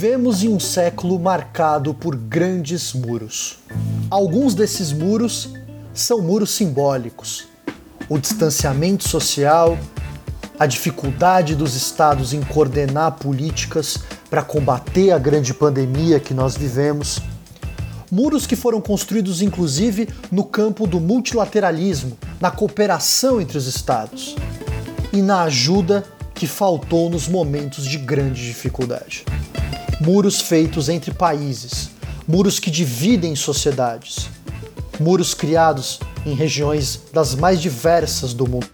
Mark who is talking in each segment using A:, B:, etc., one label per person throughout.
A: Vivemos em um século marcado por grandes muros. Alguns desses muros são muros simbólicos. O distanciamento social, a dificuldade dos estados em coordenar políticas para combater a grande pandemia que nós vivemos. Muros que foram construídos inclusive no campo do multilateralismo, na cooperação entre os estados e na ajuda que faltou nos momentos de grande dificuldade. Muros feitos entre países, muros que dividem sociedades, muros criados em regiões das mais diversas do mundo.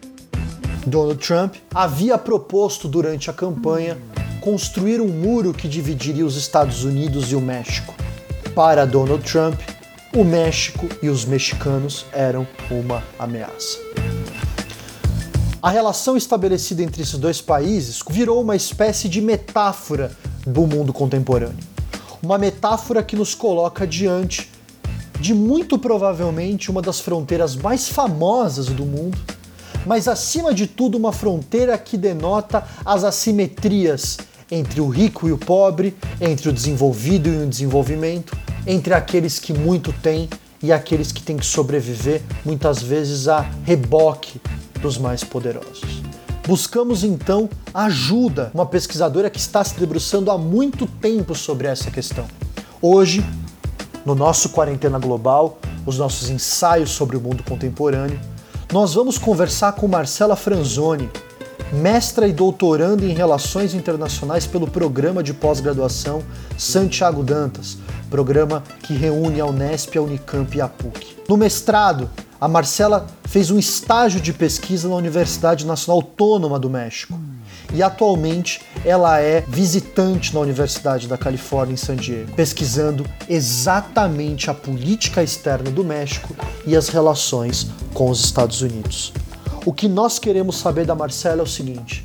A: Donald Trump havia proposto durante a campanha construir um muro que dividiria os Estados Unidos e o México. Para Donald Trump, o México e os mexicanos eram uma ameaça. A relação estabelecida entre esses dois países virou uma espécie de metáfora do mundo contemporâneo. Uma metáfora que nos coloca diante de muito provavelmente uma das fronteiras mais famosas do mundo, mas acima de tudo uma fronteira que denota as assimetrias entre o rico e o pobre, entre o desenvolvido e o desenvolvimento, entre aqueles que muito têm e aqueles que têm que sobreviver, muitas vezes a reboque dos mais poderosos. Buscamos então ajuda, uma pesquisadora que está se debruçando há muito tempo sobre essa questão. Hoje, no nosso Quarentena Global, os nossos ensaios sobre o mundo contemporâneo, nós vamos conversar com Marcela Franzoni, mestra e doutoranda em Relações Internacionais pelo programa de pós-graduação Santiago Dantas, programa que reúne a Unesp, a Unicamp e a PUC. No mestrado, a Marcela fez um estágio de pesquisa na Universidade Nacional Autônoma do México e atualmente ela é visitante na Universidade da Califórnia em San Diego, pesquisando exatamente a política externa do México e as relações com os Estados Unidos. O que nós queremos saber da Marcela é o seguinte: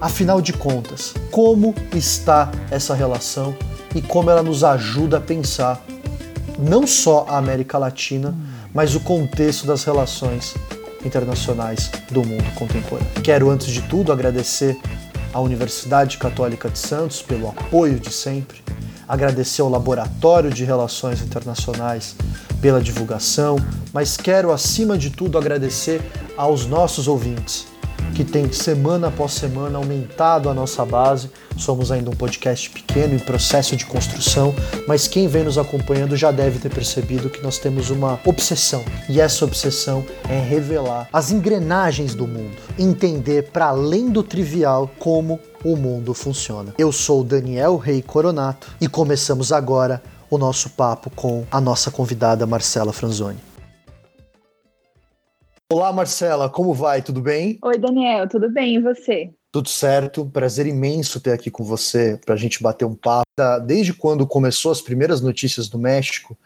A: afinal de contas, como está essa relação e como ela nos ajuda a pensar não só a América Latina, mas o contexto das relações internacionais do mundo contemporâneo. Quero, antes de tudo, agradecer à Universidade Católica de Santos pelo apoio de sempre, agradecer ao Laboratório de Relações Internacionais pela divulgação, mas quero, acima de tudo, agradecer aos nossos ouvintes que tem semana após semana aumentado a nossa base. Somos ainda um podcast pequeno em processo de construção, mas quem vem nos acompanhando já deve ter percebido que nós temos uma obsessão. E essa obsessão é revelar as engrenagens do mundo, entender para além do trivial como o mundo funciona. Eu sou Daniel Rei Coronato e começamos agora o nosso papo com a nossa convidada Marcela Franzoni. Olá, Marcela, como vai? Tudo bem?
B: Oi, Daniel, tudo bem? E você?
A: Tudo certo, prazer imenso ter aqui com você para a gente bater um papo. Desde quando começou as primeiras notícias do México,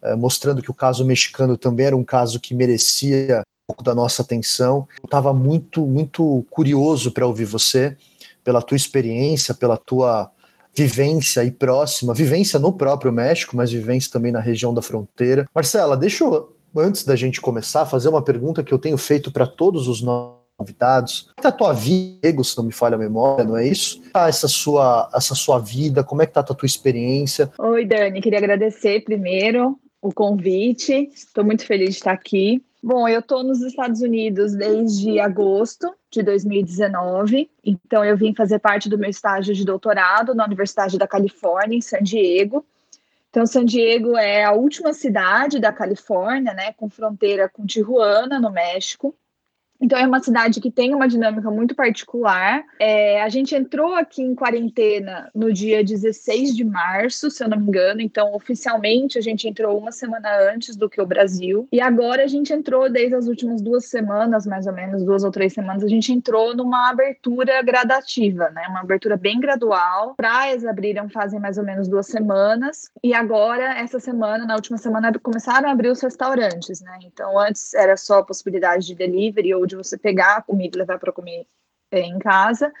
A: eh, mostrando que o caso mexicano também era um caso que merecia um pouco da nossa atenção, eu estava muito, muito curioso para ouvir você, pela tua experiência, pela tua vivência aí próxima, vivência no próprio México, mas vivência também na região da fronteira. Marcela, deixa eu antes da gente começar, fazer uma pergunta que eu tenho feito para todos os nossos convidados. Como é está a tua vida, se não me falha a memória, não é isso? Tá essa sua, essa sua vida, como é que tá a tua experiência?
B: Oi, Dani, queria agradecer primeiro o convite. Estou muito feliz de estar aqui. Bom, eu estou nos Estados Unidos desde agosto de 2019, então eu vim fazer parte do meu estágio de doutorado na Universidade da Califórnia, em San Diego. Então, San Diego é a última cidade da Califórnia, né, com fronteira com Tijuana, no México. Então é uma cidade que tem uma dinâmica muito particular. É, a gente entrou aqui em quarentena no dia 16 de março, se eu não me engano. Então, oficialmente, a gente entrou uma semana antes do que o Brasil. E agora a gente entrou, desde as últimas duas semanas, mais ou menos, duas ou três semanas, a gente entrou numa abertura gradativa, né? Uma abertura bem gradual. Praias abriram fazem mais ou menos duas semanas. E agora, essa semana, na última semana, começaram a abrir os restaurantes, né? Então, antes era só a possibilidade de delivery ou de você pegar a comida e levar para comer é, em casa.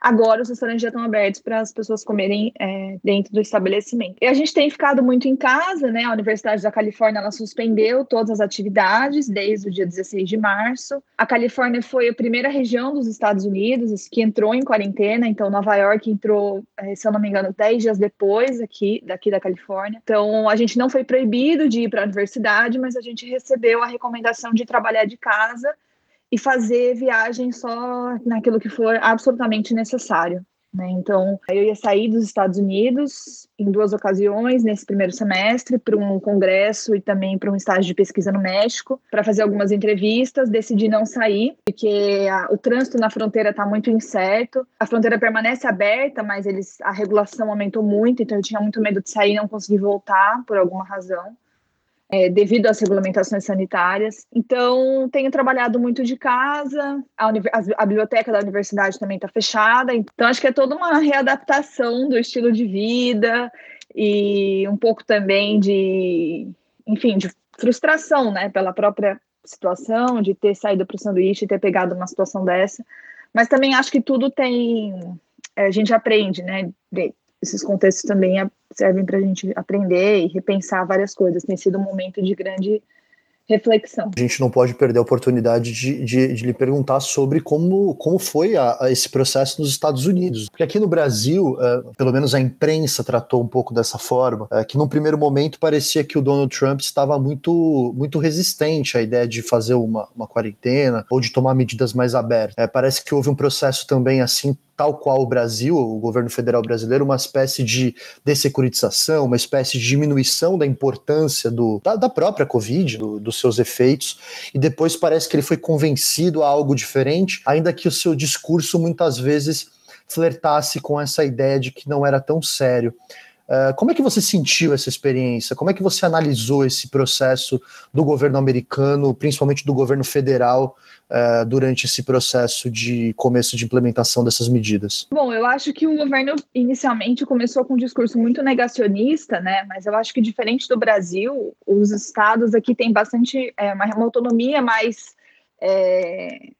B: Agora os restaurantes já estão abertos para as pessoas comerem é, dentro do estabelecimento. E a gente tem ficado muito em casa, né? A Universidade da Califórnia ela suspendeu todas as atividades desde o dia 16 de março. A Califórnia foi a primeira região dos Estados Unidos que entrou em quarentena, então Nova York entrou, é, se eu não me engano, 10 dias depois aqui daqui da Califórnia. Então a gente não foi proibido de ir para a universidade, mas a gente recebeu a recomendação de trabalhar de casa e fazer viagem só naquilo que for absolutamente necessário. Né? Então, eu ia sair dos Estados Unidos em duas ocasiões nesse primeiro semestre, para um congresso e também para um estágio de pesquisa no México, para fazer algumas entrevistas. Decidi não sair, porque a, o trânsito na fronteira está muito incerto. A fronteira permanece aberta, mas eles, a regulação aumentou muito, então eu tinha muito medo de sair e não conseguir voltar por alguma razão é, devido às regulamentações sanitárias. Então, tenho trabalhado muito de casa, a, a, a biblioteca da universidade também está fechada, então acho que é toda uma readaptação do estilo de vida e um pouco também de, enfim, de frustração, né, pela própria situação, de ter saído para o sanduíche e ter pegado uma situação dessa. Mas também acho que tudo tem. É, a gente aprende, né? Esses contextos também servem para a gente aprender e repensar várias coisas. Tem sido um momento de grande reflexão.
A: A gente não pode perder a oportunidade de, de, de lhe perguntar sobre como, como foi a, a esse processo nos Estados Unidos. Porque aqui no Brasil, uh, pelo menos a imprensa tratou um pouco dessa forma, uh, que num primeiro momento parecia que o Donald Trump estava muito, muito resistente à ideia de fazer uma, uma quarentena ou de tomar medidas mais abertas. Uh, parece que houve um processo também assim tal qual o Brasil, o governo federal brasileiro, uma espécie de dessecuritização, uma espécie de diminuição da importância do, da, da própria Covid, do, dos seus efeitos, e depois parece que ele foi convencido a algo diferente, ainda que o seu discurso muitas vezes flertasse com essa ideia de que não era tão sério. Uh, como é que você sentiu essa experiência? Como é que você analisou esse processo do governo americano, principalmente do governo federal, uh, durante esse processo de começo de implementação dessas medidas?
B: Bom, eu acho que o governo inicialmente começou com um discurso muito negacionista, né? Mas eu acho que diferente do Brasil, os estados aqui têm bastante é, uma autonomia mais é,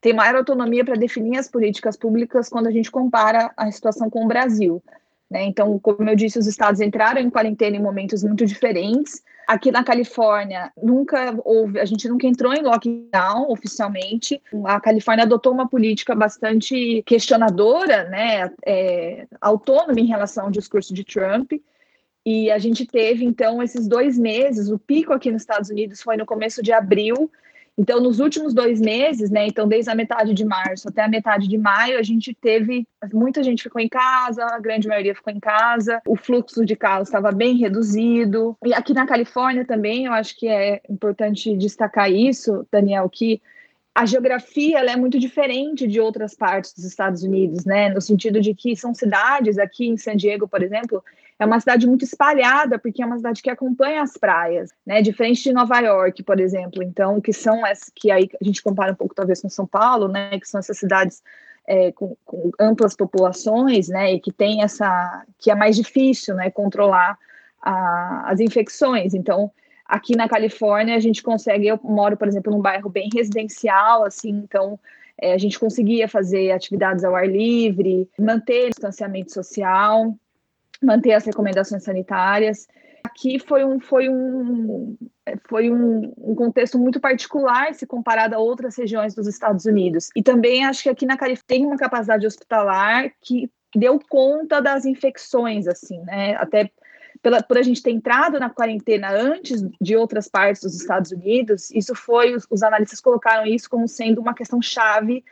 B: tem maior autonomia para definir as políticas públicas quando a gente compara a situação com o Brasil. Né? Então, como eu disse, os estados entraram em quarentena em momentos muito diferentes. Aqui na Califórnia, nunca houve, a gente nunca entrou em lockdown oficialmente. A Califórnia adotou uma política bastante questionadora, né, é, autônoma em relação ao discurso de Trump. E a gente teve, então, esses dois meses. O pico aqui nos Estados Unidos foi no começo de abril, então, nos últimos dois meses, né, então desde a metade de março até a metade de maio, a gente teve, muita gente ficou em casa, a grande maioria ficou em casa, o fluxo de carros estava bem reduzido. E aqui na Califórnia também, eu acho que é importante destacar isso, Daniel, que a geografia é muito diferente de outras partes dos Estados Unidos, né? No sentido de que são cidades, aqui em San Diego, por exemplo, é uma cidade muito espalhada, porque é uma cidade que acompanha as praias, né? Diferente de Nova York, por exemplo. Então, que são as que aí a gente compara um pouco talvez com São Paulo, né? Que são essas cidades é, com, com, amplas populações, né? E que tem essa que é mais difícil, né? Controlar a, as infecções. Então Aqui na Califórnia, a gente consegue. Eu moro, por exemplo, num bairro bem residencial, assim, então é, a gente conseguia fazer atividades ao ar livre, manter o distanciamento social, manter as recomendações sanitárias. Aqui foi um, foi um, foi um, um, contexto muito particular se comparado a outras regiões dos Estados Unidos. E também acho que aqui na Califórnia tem uma capacidade hospitalar que deu conta das infecções, assim, né? Até pela, por a gente ter entrado na quarentena antes de outras partes dos Estados Unidos, isso foi, os, os analistas colocaram isso como sendo uma questão chave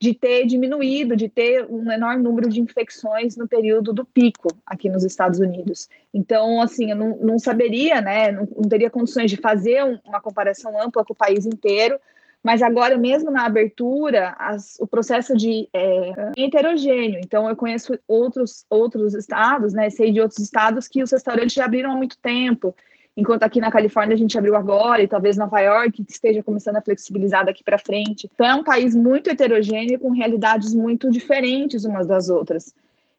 B: de ter diminuído, de ter um menor número de infecções no período do pico aqui nos Estados Unidos. Então, assim, eu não, não saberia, né, não, não teria condições de fazer uma comparação ampla com o país inteiro, mas agora, mesmo na abertura, as, o processo de é, é, heterogêneo. Então, eu conheço outros, outros estados, né? Sei de outros estados que os restaurantes já abriram há muito tempo. Enquanto aqui na Califórnia a gente abriu agora, e talvez Nova York esteja começando a flexibilizar daqui para frente. Então, é um país muito heterogêneo, com realidades muito diferentes umas das outras.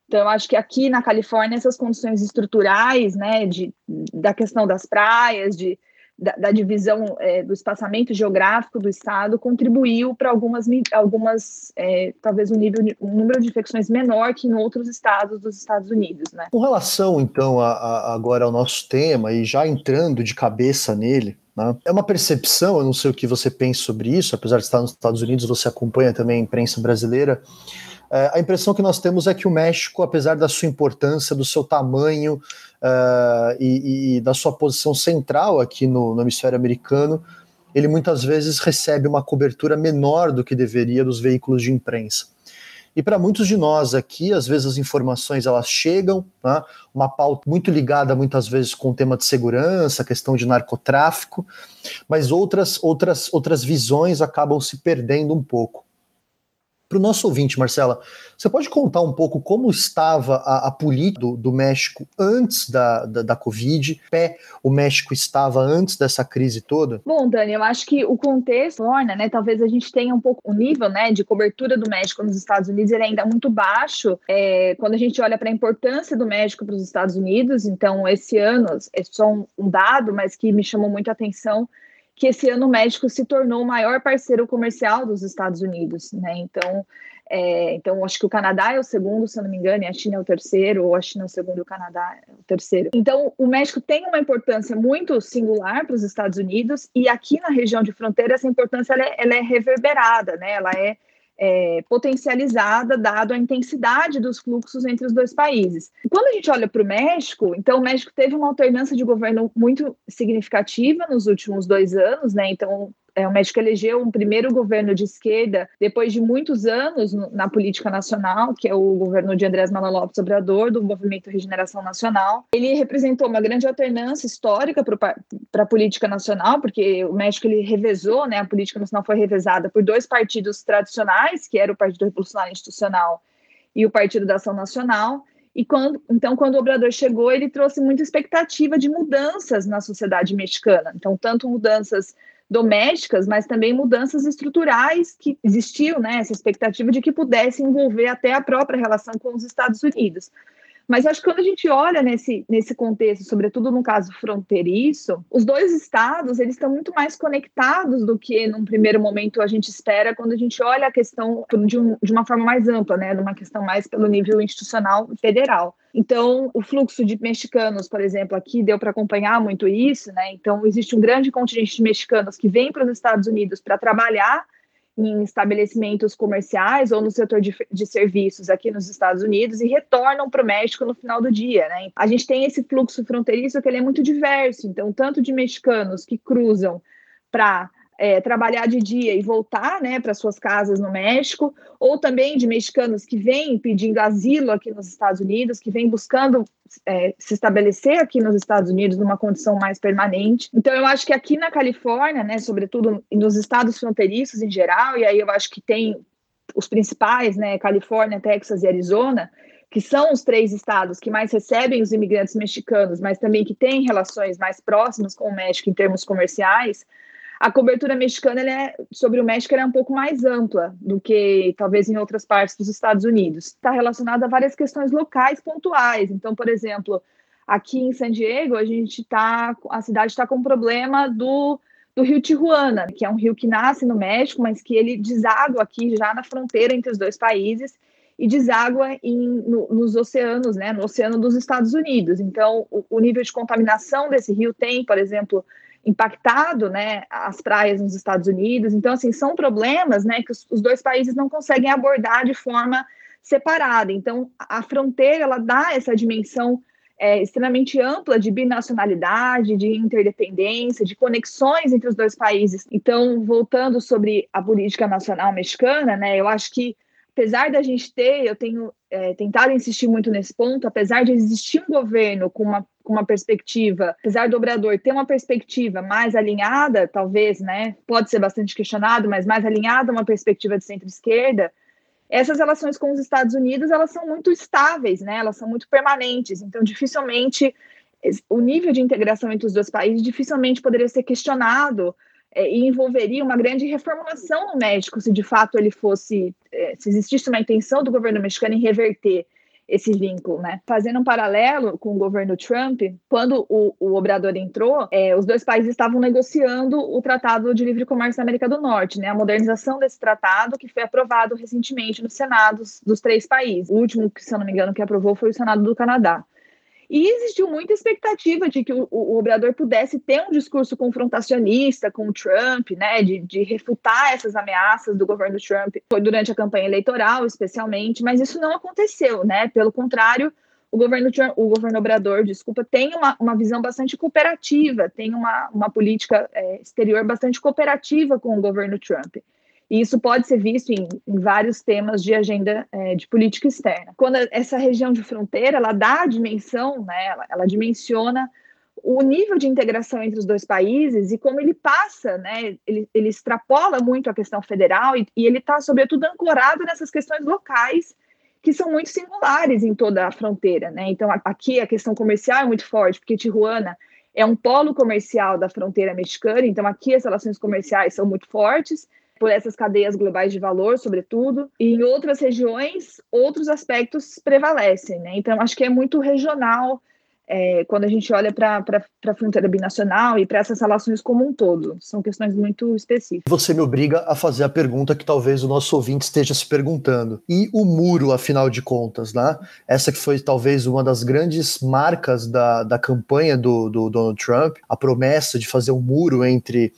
B: Então, eu acho que aqui na Califórnia, essas condições estruturais, né, de, da questão das praias, de da, da divisão é, do espaçamento geográfico do estado contribuiu para algumas, algumas é, talvez um nível, um número de infecções menor que em outros estados dos Estados Unidos, né?
A: Com relação então a, a agora ao nosso tema e já entrando de cabeça nele, né? É uma percepção, eu não sei o que você pensa sobre isso, apesar de estar nos Estados Unidos, você acompanha também a imprensa brasileira. É, a impressão que nós temos é que o México, apesar da sua importância, do seu tamanho uh, e, e, da sua posição central aqui no, no hemisfério americano, ele muitas vezes recebe uma cobertura menor do que deveria dos veículos de imprensa. E para muitos de nós aqui, às vezes as informações elas chegam, né, uma pauta muito ligada muitas vezes com o tema de segurança, questão de narcotráfico, mas outras outras outras visões acabam se perdendo um pouco. Para o nosso ouvinte, Marcela, você pode contar um pouco como estava a, a política do, do, México antes da, da, da, Covid? Pé o México estava antes dessa crise toda?
B: Bom, Dani, eu acho que o contexto torna, né? Talvez a gente tenha um pouco o nível né, de cobertura do México nos Estados Unidos, ele é ainda muito baixo. É, quando a gente olha para a importância do México para os Estados Unidos, então esse ano, é só um, um dado, mas que me chamou muito a atenção que esse ano o México se tornou o maior parceiro comercial dos Estados Unidos, né? Então, é, então acho que o Canadá é o segundo, se eu não me engano, e a China é o terceiro, ou a China é o segundo e o Canadá é o terceiro. Então, o México tem uma importância muito singular para os Estados Unidos, e aqui na região de fronteira essa importância ela é, ela é reverberada, né? Ela é é, potencializada, dado a intensidade dos fluxos entre os dois países. Quando a gente olha para o México, então o México teve uma alternância de governo muito significativa nos últimos dois anos, né? Então é, o México elegeu um primeiro governo de esquerda depois de muitos anos na política nacional, que é o governo de Andrés Manuel Lopes Obrador, do Movimento Regeneração Nacional. Ele representou uma grande alternância histórica para a política nacional, porque o México ele revezou, né, a política nacional foi revezada por dois partidos tradicionais, que era o Partido Revolucionário Institucional e o Partido da Ação Nacional. E quando, então, quando o Obrador chegou, ele trouxe muita expectativa de mudanças na sociedade mexicana. Então, tanto mudanças domésticas, mas também mudanças estruturais que existiam, né, essa expectativa de que pudesse envolver até a própria relação com os Estados Unidos. Mas acho que quando a gente olha nesse, nesse contexto, sobretudo no caso fronteiriço, os dois estados eles estão muito mais conectados do que num primeiro momento a gente espera quando a gente olha a questão de, um, de uma forma mais ampla, né, numa questão mais pelo nível institucional federal. Então, o fluxo de mexicanos, por exemplo, aqui deu para acompanhar muito isso, né? Então, existe um grande contingente de mexicanos que vem para os Estados Unidos para trabalhar em estabelecimentos comerciais ou no setor de, de serviços aqui nos Estados Unidos e retornam para o México no final do dia, né? A gente tem esse fluxo fronteiriço que ele é muito diverso, então tanto de mexicanos que cruzam para é, trabalhar de dia e voltar né, para suas casas no México, ou também de mexicanos que vêm pedindo asilo aqui nos Estados Unidos, que vêm buscando é, se estabelecer aqui nos Estados Unidos numa condição mais permanente. Então, eu acho que aqui na Califórnia, né, sobretudo nos estados fronteiriços em geral, e aí eu acho que tem os principais, né, Califórnia, Texas e Arizona, que são os três estados que mais recebem os imigrantes mexicanos, mas também que têm relações mais próximas com o México em termos comerciais, a cobertura mexicana é, sobre o México é um pouco mais ampla do que talvez em outras partes dos Estados Unidos. Está relacionada a várias questões locais pontuais. Então, por exemplo, aqui em San Diego, a gente está, a cidade está com um problema do, do rio Tijuana, que é um rio que nasce no México, mas que ele deságua aqui já na fronteira entre os dois países e deságua em, no, nos oceanos, né, no oceano dos Estados Unidos. Então, o, o nível de contaminação desse rio tem, por exemplo, impactado, né, as praias nos Estados Unidos. Então, assim, são problemas, né, que os, os dois países não conseguem abordar de forma separada. Então, a fronteira ela dá essa dimensão é, extremamente ampla de binacionalidade, de interdependência, de conexões entre os dois países. Então, voltando sobre a política nacional mexicana, né, eu acho que apesar da gente ter, eu tenho é, tentado insistir muito nesse ponto, apesar de existir um governo com uma, com uma perspectiva, apesar do Obrador ter uma perspectiva mais alinhada, talvez, né, pode ser bastante questionado, mas mais alinhada uma perspectiva de centro-esquerda, essas relações com os Estados Unidos, elas são muito estáveis, né, elas são muito permanentes, então dificilmente o nível de integração entre os dois países dificilmente poderia ser questionado é, e envolveria uma grande reformulação no México se de fato ele fosse, é, se existisse uma intenção do governo mexicano em reverter esse vínculo, né? Fazendo um paralelo com o governo Trump, quando o, o Obrador entrou, é, os dois países estavam negociando o Tratado de Livre Comércio da América do Norte, né? A modernização desse tratado que foi aprovado recentemente nos senados dos três países. O último, se eu não me engano, que aprovou foi o Senado do Canadá. E existiu muita expectativa de que o, o, Obrador pudesse ter um discurso confrontacionista com o Trump, né, de, de, refutar essas ameaças do governo Trump, foi durante a campanha eleitoral, especialmente, mas isso não aconteceu, né? Pelo contrário, o governo, Trump, o governo Obrador, desculpa, tem uma, uma visão bastante cooperativa, tem uma, uma política é, exterior bastante cooperativa com o governo Trump. E isso pode ser visto em, em vários temas de agenda é, de política externa. Quando essa região de fronteira, ela dá a dimensão, né, ela, ela dimensiona o nível de integração entre os dois países e como ele passa, né, ele, ele extrapola muito a questão federal e, e ele está, sobretudo, ancorado nessas questões locais que são muito singulares em toda a fronteira, né? Então, aqui a questão comercial é muito forte, porque Tijuana é um polo comercial da fronteira mexicana, então aqui as relações comerciais são muito fortes, por essas cadeias globais de valor, sobretudo, e em outras regiões, outros aspectos prevalecem, né? Então, acho que é muito regional é, quando a gente olha para a fronteira binacional e para essas relações como um todo. São questões muito específicas.
A: Você me obriga a fazer a pergunta que talvez o nosso ouvinte esteja se perguntando. E o muro, afinal de contas, né? Essa que foi talvez uma das grandes marcas da, da campanha do, do Donald Trump, a promessa de fazer um muro entre,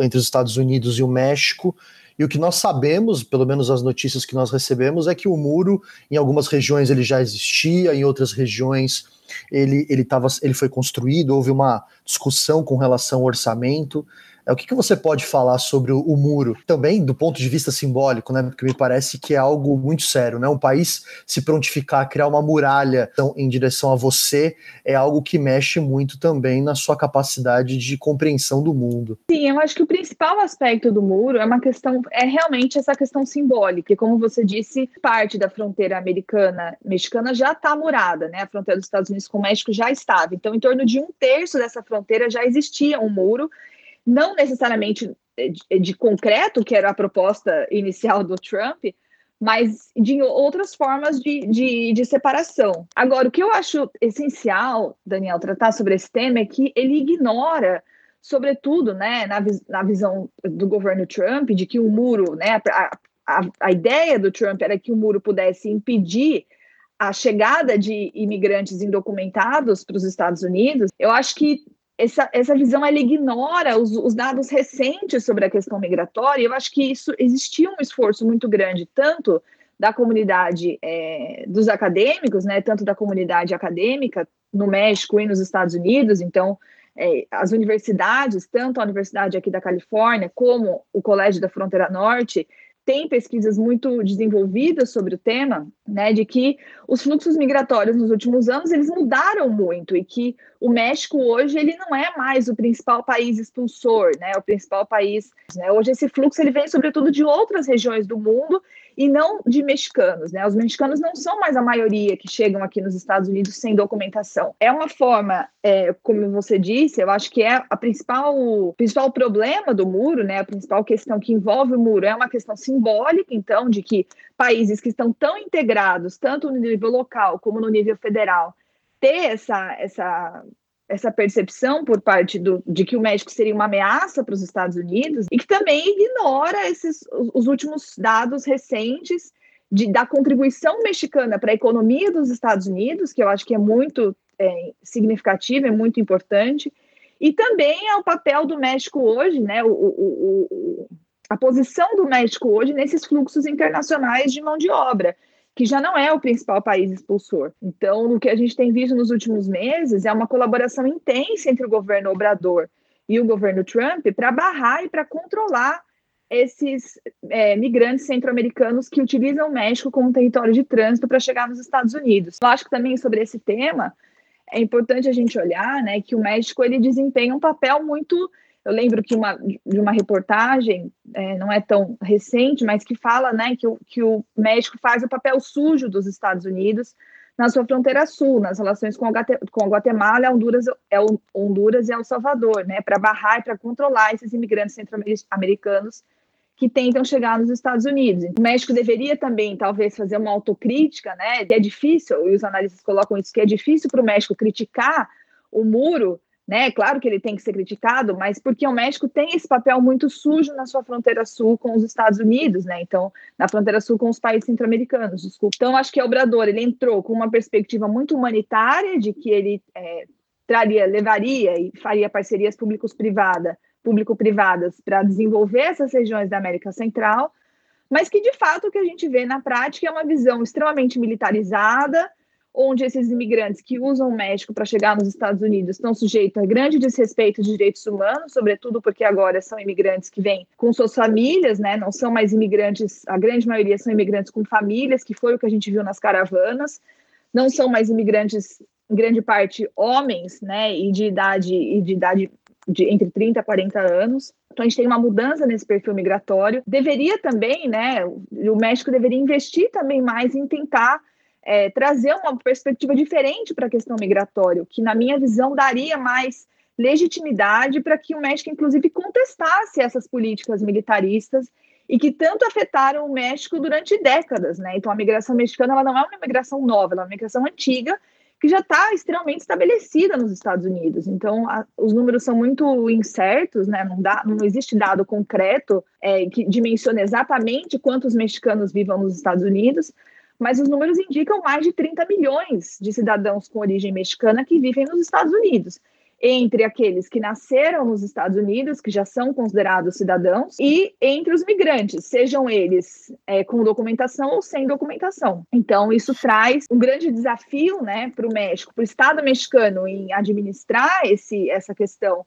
A: entre os Estados Unidos e o México. E o que nós sabemos, pelo menos as notícias que nós recebemos, é que o muro, em algumas regiões ele já existia, em outras regiões ele, ele, tava, ele foi construído, houve uma discussão com relação ao orçamento. É, o que, que você pode falar sobre o, o, muro? Também do ponto de vista simbólico, né? Porque me parece que é algo muito sério, né? Um país se prontificar a criar uma muralha então, em direção a você é algo que mexe muito também na sua capacidade de compreensão do mundo.
B: Sim, eu acho que o principal aspecto do muro é uma questão, é realmente essa questão simbólica. E como você disse, parte da fronteira americana mexicana já está murada, né? A fronteira dos Estados Unidos com o México já estava. Então, em torno de um terço dessa fronteira já existia um muro não necessariamente de, de, concreto, que era a proposta inicial do Trump, mas de outras formas de, de, de, separação. Agora, o que eu acho essencial, Daniel, tratar sobre esse tema é que ele ignora, sobretudo, né, na, na visão do governo Trump, de que o muro, né, a, a, a ideia do Trump era que o muro pudesse impedir a chegada de imigrantes indocumentados para os Estados Unidos, eu acho que essa, essa visão ela ignora os, os, dados recentes sobre a questão migratória. Eu acho que isso existia um esforço muito grande, tanto da comunidade é, dos acadêmicos, né, tanto da comunidade acadêmica no México e nos Estados Unidos. Então, é, as universidades, tanto a Universidade aqui da Califórnia como o Colégio da Fronteira Norte, tem pesquisas muito desenvolvidas sobre o tema, né, de que os fluxos migratórios nos últimos anos eles mudaram muito e que o México hoje ele não é mais o principal país expulsor, né, o principal país. Né, hoje esse fluxo ele vem sobretudo de outras regiões do mundo e não de mexicanos, né? Os mexicanos não são mais a maioria que chegam aqui nos Estados Unidos sem documentação. É uma forma, é, como você disse, eu acho que é a principal, o principal problema do muro, né? A principal questão que envolve o muro é uma questão simbólica, então, de que países que estão tão integrados, tanto no nível local como no nível federal, ter essa, essa essa percepção por parte do, de que o México seria uma ameaça para os Estados Unidos e que também ignora esses os últimos dados recentes de, da contribuição mexicana para a economia dos Estados Unidos, que eu acho que é muito é, significativo, é muito importante, e também é o papel do México hoje, né, o, o, o, a posição do México hoje nesses fluxos internacionais de mão de obra que já não é o principal país expulsor. Então, o que a gente tem visto nos últimos meses é uma colaboração intensa entre o governo Obrador e o governo Trump para barrar e para controlar esses é, migrantes centro-americanos que utilizam o México como território de trânsito para chegar nos Estados Unidos. Eu acho que também sobre esse tema é importante a gente olhar né, que o México ele desempenha um papel muito eu lembro que uma, de uma reportagem, é, não é tão recente, mas que fala né, que, o, que o México faz o papel sujo dos Estados Unidos na sua fronteira sul, nas relações com, com a Guatemala, Honduras, é Honduras e El Salvador, né, para barrar e para controlar esses imigrantes centro-americanos que tentam chegar nos Estados Unidos. O México deveria também, talvez, fazer uma autocrítica, né? É difícil, e os analistas colocam isso, que é difícil para o México criticar o muro, né? Claro que ele tem que ser criticado, mas porque o México tem esse papel muito sujo na sua fronteira sul com os Estados Unidos, né? Então, na fronteira sul com os países centro-americanos, desculpa. Então, acho que o Obrador ele entrou com uma perspectiva muito humanitária de que ele é, traria, levaria e faria parcerias públicos-privadas público-privadas para desenvolver essas regiões da América Central, mas que de fato o que a gente vê na prática é uma visão extremamente militarizada, onde esses imigrantes que usam o México para chegar nos Estados Unidos estão sujeitos a grande desrespeito de direitos humanos, sobretudo porque agora são imigrantes que vêm com suas famílias, né? Não são mais imigrantes, a grande maioria são imigrantes com famílias, que foi o que a gente viu nas caravanas. Não são mais imigrantes em grande parte homens, né, e de idade e de idade de entre 30 a 40 anos. Então a gente tem uma mudança nesse perfil migratório. Deveria também, né, o México deveria investir também mais em tentar é, trazer uma perspectiva diferente para a questão migratória, que na minha visão daria mais legitimidade para que o México, inclusive, contestasse essas políticas militaristas e que tanto afetaram o México durante décadas, né? Então a migração mexicana ela não é uma migração nova, ela é uma migração antiga que já está extremamente estabelecida nos Estados Unidos. Então, a, os números são muito incertos, né? não, dá, não existe dado concreto é, que dimensione exatamente quantos mexicanos vivam nos Estados Unidos, mas os números indicam mais de 30 milhões de cidadãos com origem mexicana que vivem nos Estados Unidos entre aqueles que nasceram nos Estados Unidos, que já são considerados cidadãos, e entre os migrantes, sejam eles é, com documentação ou sem documentação. Então, isso traz um grande desafio né, para o México, para o Estado mexicano, em administrar esse, essa questão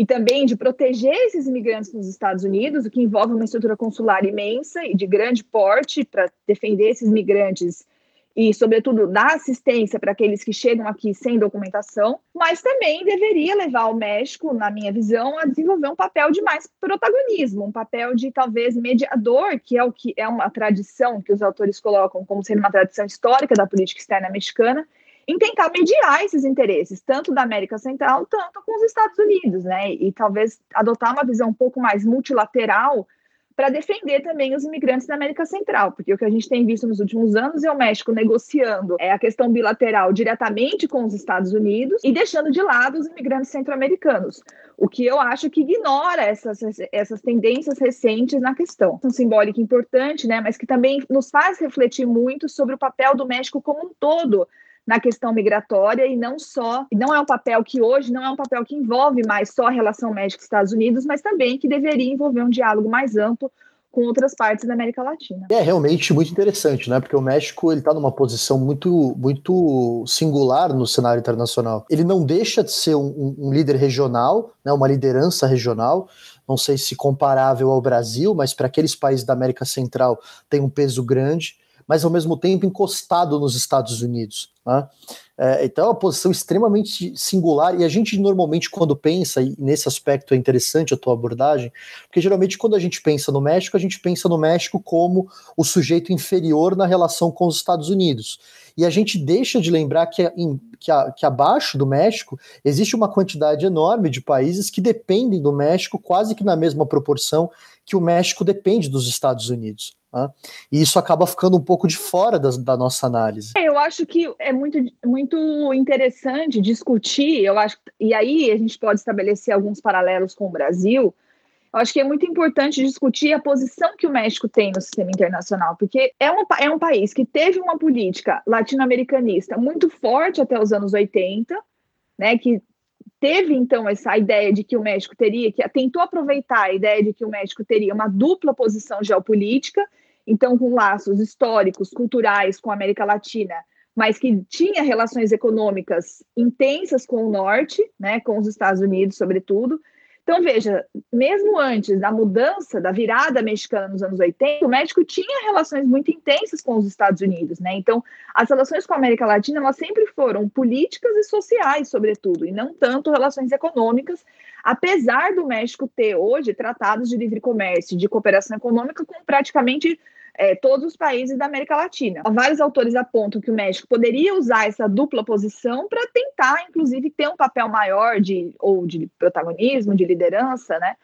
B: e também de proteger esses imigrantes nos Estados Unidos, o que envolve uma estrutura consular imensa e de grande porte para defender esses migrantes e, sobretudo, dar assistência para aqueles que chegam aqui sem documentação, mas também deveria levar o México, na minha visão, a desenvolver um papel de mais protagonismo, um papel de talvez mediador, que é o que é uma tradição que os autores colocam como sendo uma tradição histórica da política externa mexicana, em tentar mediar esses interesses, tanto da América Central, tanto com os Estados Unidos, né? E talvez adotar uma visão um pouco mais multilateral para defender também os imigrantes da América Central, porque o que a gente tem visto nos últimos anos é o México negociando é, a questão bilateral diretamente com os Estados Unidos e deixando de lado os imigrantes centro-americanos, o que eu acho que ignora essas, essas tendências recentes na questão. Um simbólico importante, né, mas que também nos faz refletir muito sobre o papel do México como um todo na questão migratória e não só, não é um papel que hoje não é um papel que envolve mais só a relação México-Estados Unidos, mas também que deveria envolver um diálogo mais amplo com outras partes da América Latina.
A: É realmente muito interessante, né? Porque o México ele está numa posição muito, muito singular no cenário internacional. Ele não deixa de ser um, um líder regional, né? Uma liderança regional. Não sei se comparável ao Brasil, mas para aqueles países da América Central tem um peso grande mas ao mesmo tempo encostado nos Estados Unidos. Né? É, então é uma posição extremamente singular, e a gente normalmente, quando pensa, e nesse aspecto é interessante a tua abordagem, porque geralmente quando a gente pensa no México, a gente pensa no México como o sujeito inferior na relação com os Estados Unidos. E a gente deixa de lembrar que, em, que, a, que abaixo do México existe uma quantidade enorme de países que dependem do México quase que na mesma proporção que o México depende dos Estados Unidos. Né? E isso acaba ficando um pouco de fora da, da, nossa análise.
B: É, eu acho que é muito, muito interessante discutir, eu acho, e aí a gente pode estabelecer alguns paralelos com o Brasil. Eu acho que é muito importante discutir a posição que o México tem no sistema internacional, porque é um, é um país que teve uma política latino-americanista muito forte até os anos 80, né, que teve então essa ideia de que o México teria, que tentou aproveitar a ideia de que o México teria uma dupla posição geopolítica então com laços históricos, culturais com a América Latina, mas que tinha relações econômicas intensas com o norte, né, com os Estados Unidos, sobretudo. Então, veja, mesmo antes da mudança, da virada mexicana nos anos 80, o México tinha relações muito intensas com os Estados Unidos, né? Então, as relações com a América Latina, elas sempre foram políticas e sociais, sobretudo, e não tanto relações econômicas, apesar do México ter hoje tratados de livre comércio, de cooperação econômica com praticamente é, todos os países da América Latina. Vários autores apontam que o México poderia usar essa dupla posição para tentar, inclusive, ter um papel maior de ou de protagonismo, de liderança, né?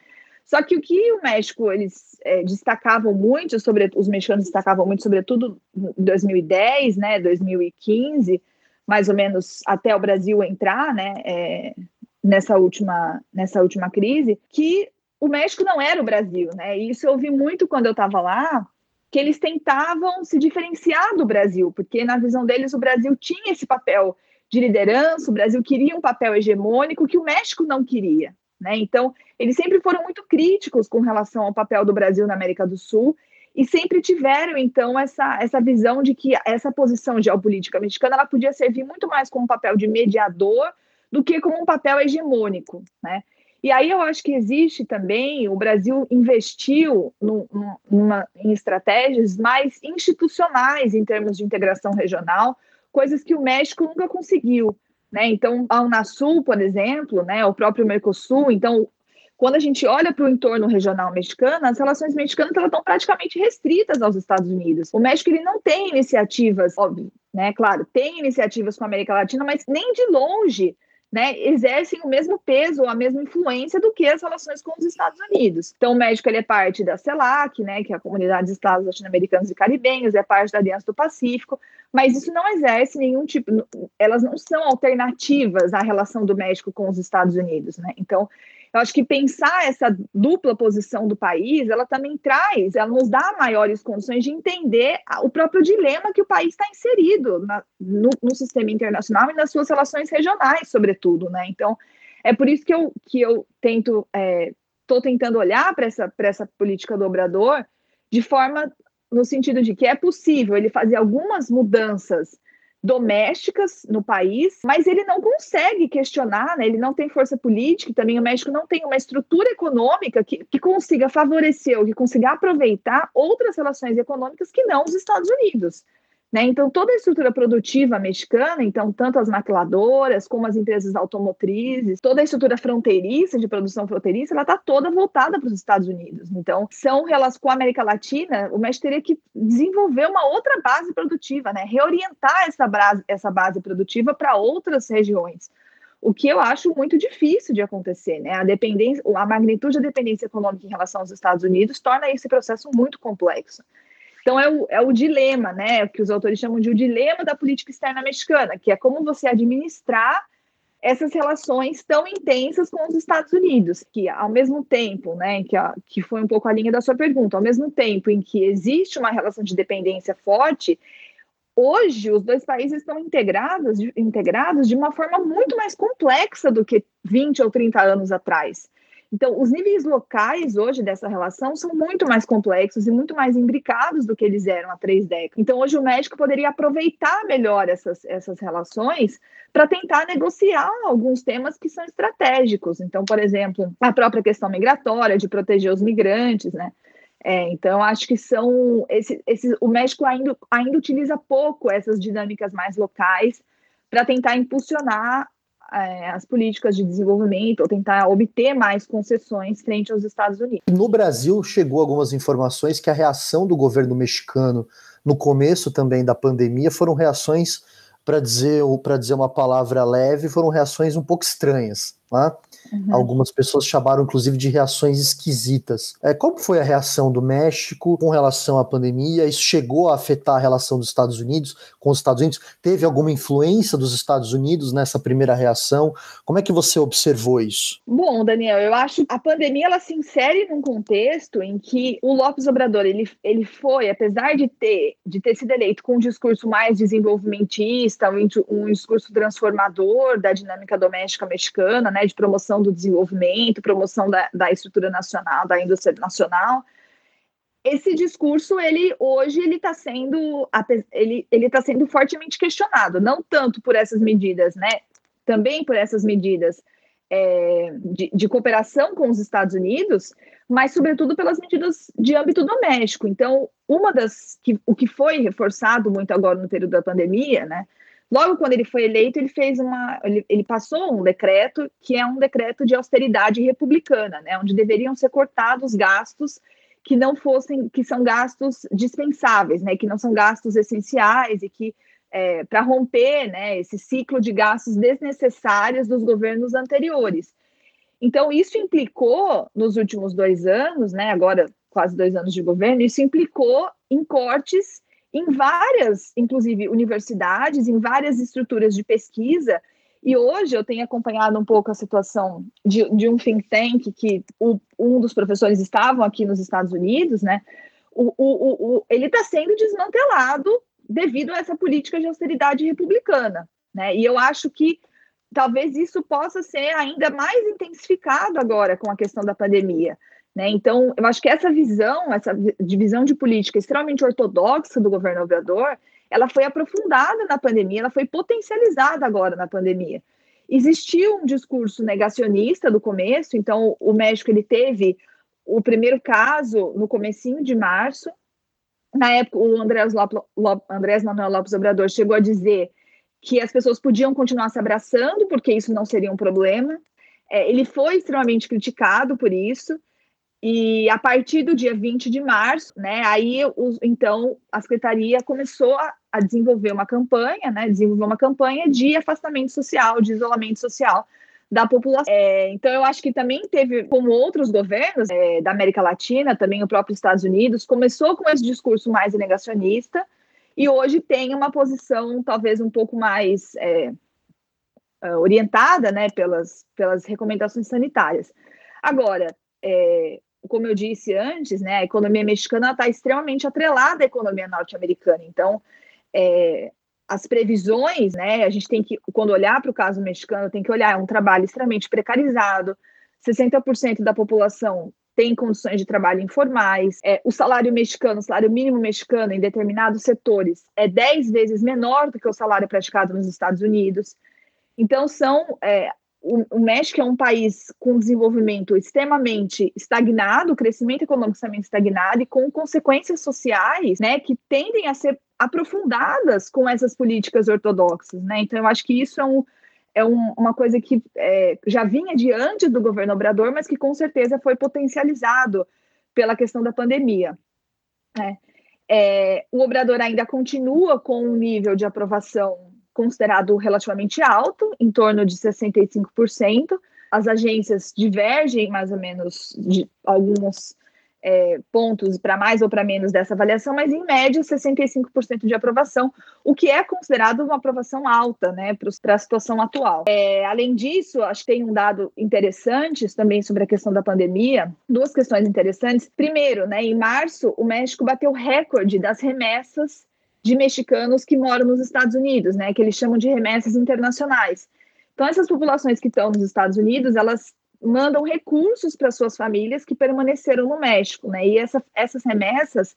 B: Só que o que o México eles é, destacavam muito sobre os mexicanos destacavam muito, sobretudo em 2010, né, 2015, mais ou menos até o Brasil entrar, né, é, nessa última nessa última crise, que o México não era o Brasil, né? E isso eu ouvi muito quando eu estava lá, que eles tentavam se diferenciar do Brasil, porque na visão deles o Brasil tinha esse papel de liderança, o Brasil queria um papel hegemônico que o México não queria. Né? Então, eles sempre foram muito críticos com relação ao papel do Brasil na América do Sul e sempre tiveram, então, essa, essa visão de que essa posição geopolítica mexicana ela podia servir muito mais como um papel de mediador do que como um papel hegemônico. Né? E aí eu acho que existe também, o Brasil investiu no, numa, em estratégias mais institucionais em termos de integração regional, coisas que o México nunca conseguiu. Né? Então, a Unasul, por exemplo, né, o próprio Mercosul, então, quando a gente olha para o entorno regional mexicano, as relações mexicanas estão praticamente restritas aos Estados Unidos. O México ele não tem iniciativas, óbvio, né? Claro, tem iniciativas com a América Latina, mas nem de longe né, exercem o mesmo peso ou a mesma influência do que as relações com os Estados Unidos. Então, o México ele é parte da CELAC, né, que é a Comunidade de Estados Latino-Americanos e Caribenhos, é parte da Aliança do Pacífico, mas isso não exerce nenhum tipo, elas não são alternativas à relação do México com os Estados Unidos, né? Então, eu acho que pensar essa dupla posição do país, ela também traz, ela nos dá maiores condições de entender o próprio dilema que o país está inserido na, no, no, sistema internacional e nas suas relações regionais, sobretudo, né? Então, é por isso que eu, que eu tento, estou é, tentando olhar para essa, essa política do Obrador de forma no sentido de que é possível ele fazer algumas mudanças domésticas no país, mas ele não consegue questionar, né? ele não tem força política, também o México não tem uma estrutura econômica que, que consiga favorecer ou que consiga aproveitar outras relações econômicas que não os Estados Unidos. Né? Então, toda a estrutura produtiva mexicana, então, tanto as maquiladoras como as empresas automotrizes, toda a estrutura fronteiriça, de produção fronteiriça, ela está toda voltada para os Estados Unidos. Então, são relações com a América Latina, o México teria que desenvolver uma outra base produtiva, né? reorientar essa base, essa base produtiva para outras regiões. O que eu acho muito difícil de acontecer, né? A dependência, a magnitude da dependência econômica em relação aos Estados Unidos torna esse processo muito complexo. Então, é o, é o dilema, né? Que os autores chamam de o dilema da política externa mexicana, que é como você administrar essas relações tão intensas com os Estados Unidos, que ao mesmo tempo, né, que, a, que foi um pouco a linha da sua pergunta, ao mesmo tempo em que existe uma relação de dependência forte, hoje os dois países estão integrados, integrados de uma forma muito mais complexa do que 20 ou 30 anos atrás. Então, os níveis locais hoje dessa relação são muito mais complexos e muito mais imbricados do que eles eram há três décadas. Então, hoje o México poderia aproveitar melhor essas, essas relações para tentar negociar alguns temas que são estratégicos. Então, por exemplo, a própria questão migratória, de proteger os migrantes, né? É, então, acho que são. Esse, esse, o México ainda, ainda utiliza pouco essas dinâmicas mais locais para tentar impulsionar é, as políticas de desenvolvimento ou tentar obter mais concessões frente aos Estados Unidos.
A: No Brasil, chegou algumas informações que a reação do governo mexicano no começo também da pandemia foram reações, para dizer, dizer uma palavra leve, foram reações um pouco estranhas. Tá? Uhum. Algumas pessoas chamaram, inclusive, de reações esquisitas. É, como foi a reação do México com relação à pandemia? Isso chegou a afetar a relação dos Estados Unidos com os Estados Unidos? Teve alguma influência dos Estados Unidos nessa primeira reação? Como é que você observou isso?
B: Bom, Daniel, eu acho que a pandemia ela se insere num contexto em que o Lopes Obrador ele, ele foi, apesar de ter, de ter sido eleito com um discurso mais desenvolvimentista, um, um discurso transformador da dinâmica doméstica mexicana, né, de promoção promoção do desenvolvimento, promoção da, da estrutura nacional, da indústria nacional. Esse discurso, ele hoje ele está sendo ele ele está sendo fortemente questionado, não tanto por essas medidas, né? Também por essas medidas é, de, de, cooperação com os Estados Unidos, mas sobretudo pelas medidas de âmbito doméstico. Então, uma das que o que foi reforçado muito agora no período da pandemia, né? Logo quando ele foi eleito, ele fez uma, ele, ele, passou um decreto que é um decreto de austeridade republicana, né, onde deveriam ser cortados gastos que não fossem, que são gastos dispensáveis, né, que não são gastos essenciais e que é, para romper, né, esse ciclo de gastos desnecessários dos governos anteriores. Então, isso implicou, nos últimos dois anos, né, agora quase dois anos de governo, isso implicou em cortes em várias, inclusive, universidades, em várias estruturas de pesquisa. E hoje eu tenho acompanhado um pouco a situação de, de um think tank que o, um dos professores estavam aqui nos Estados Unidos, né? O, o, o, ele está sendo desmantelado devido a essa política de austeridade republicana. Né? E eu acho que talvez isso possa ser ainda mais intensificado agora com a questão da pandemia. Né? Então, eu acho que essa visão, essa divisão de política extremamente ortodoxa do governo Obrador, ela foi aprofundada na pandemia, ela foi potencializada agora na pandemia. Existiu um discurso negacionista do começo, então o México ele teve o primeiro caso no comecinho de março. Na época, o Andrés, Andrés Manuel Lopes Obrador chegou a dizer que as pessoas podiam continuar se abraçando, porque isso não seria um problema. É, ele foi extremamente criticado por isso. E a partir do dia 20 de março, né, aí os, então a secretaria começou a, a, desenvolver uma campanha, né, desenvolver uma campanha de afastamento social, de isolamento social da população. É, então eu acho que também teve, como outros governos é, da América Latina, também o próprio Estados Unidos, começou com esse discurso mais negacionista, e hoje tem uma posição talvez um pouco mais é, é, orientada né, pelas, pelas recomendações sanitárias. Agora, é, como eu disse antes, né, a economia mexicana está extremamente atrelada à economia norte-americana. Então, é, as previsões, né, a gente tem que, quando olhar para o caso mexicano, tem que olhar, é um trabalho extremamente precarizado, 60% da população tem condições de trabalho informais. É, o salário mexicano, o salário mínimo mexicano em determinados setores é 10 vezes menor do que o salário praticado nos Estados Unidos. Então, são. É, o, México é um país com desenvolvimento extremamente estagnado, crescimento econômico extremamente estagnado e com consequências sociais né, que tendem a ser aprofundadas com essas políticas ortodoxas. Né? Então, eu acho que isso é um é um, uma coisa que é, já vinha de antes do governo Obrador, mas que com certeza foi potencializado pela questão da pandemia. Né? É, o Obrador ainda continua com um nível de aprovação considerado relativamente alto, em torno de 65%. As agências divergem mais ou menos de alguns é, pontos para mais ou para menos dessa avaliação, mas em média 65% de aprovação, o que é considerado uma aprovação alta né, para a situação atual. É, além disso, acho que tem um dado interessante também sobre a questão da pandemia, duas questões interessantes. Primeiro, né, em março, o México bateu recorde das remessas de mexicanos que moram nos Estados Unidos, né, que eles chamam de remessas internacionais. Então, essas populações que estão nos Estados Unidos, elas mandam recursos para suas famílias que permaneceram no México, né? E essa, essas remessas,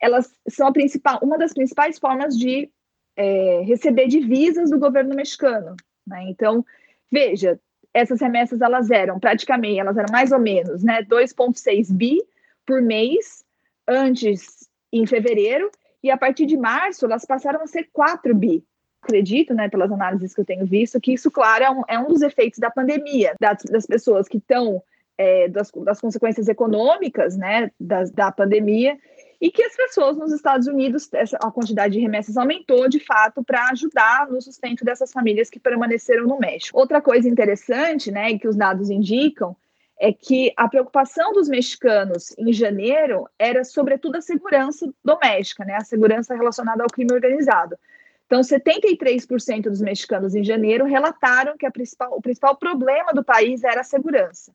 B: elas são a principal, uma das principais formas de é, receber divisas do governo mexicano, né? Então, veja, essas remessas elas eram praticamente, elas eram mais ou menos, né, 2.6 bi por mês antes em fevereiro e a partir de março elas passaram a ser 4 bi acredito, né, pelas análises que eu tenho visto, que isso, claro, é um, é um dos efeitos da pandemia, das, das pessoas que estão, é, das, das, consequências econômicas, né, da pandemia, e que as pessoas nos Estados Unidos, essa, a quantidade de remessas aumentou, de fato, para ajudar no sustento dessas famílias que permaneceram no México. Outra coisa interessante, né, que os dados indicam, é que a preocupação dos mexicanos em janeiro era sobretudo a segurança doméstica, né, a segurança relacionada ao crime organizado. Então, 73% dos mexicanos em janeiro relataram que principal, o principal problema do país era a segurança.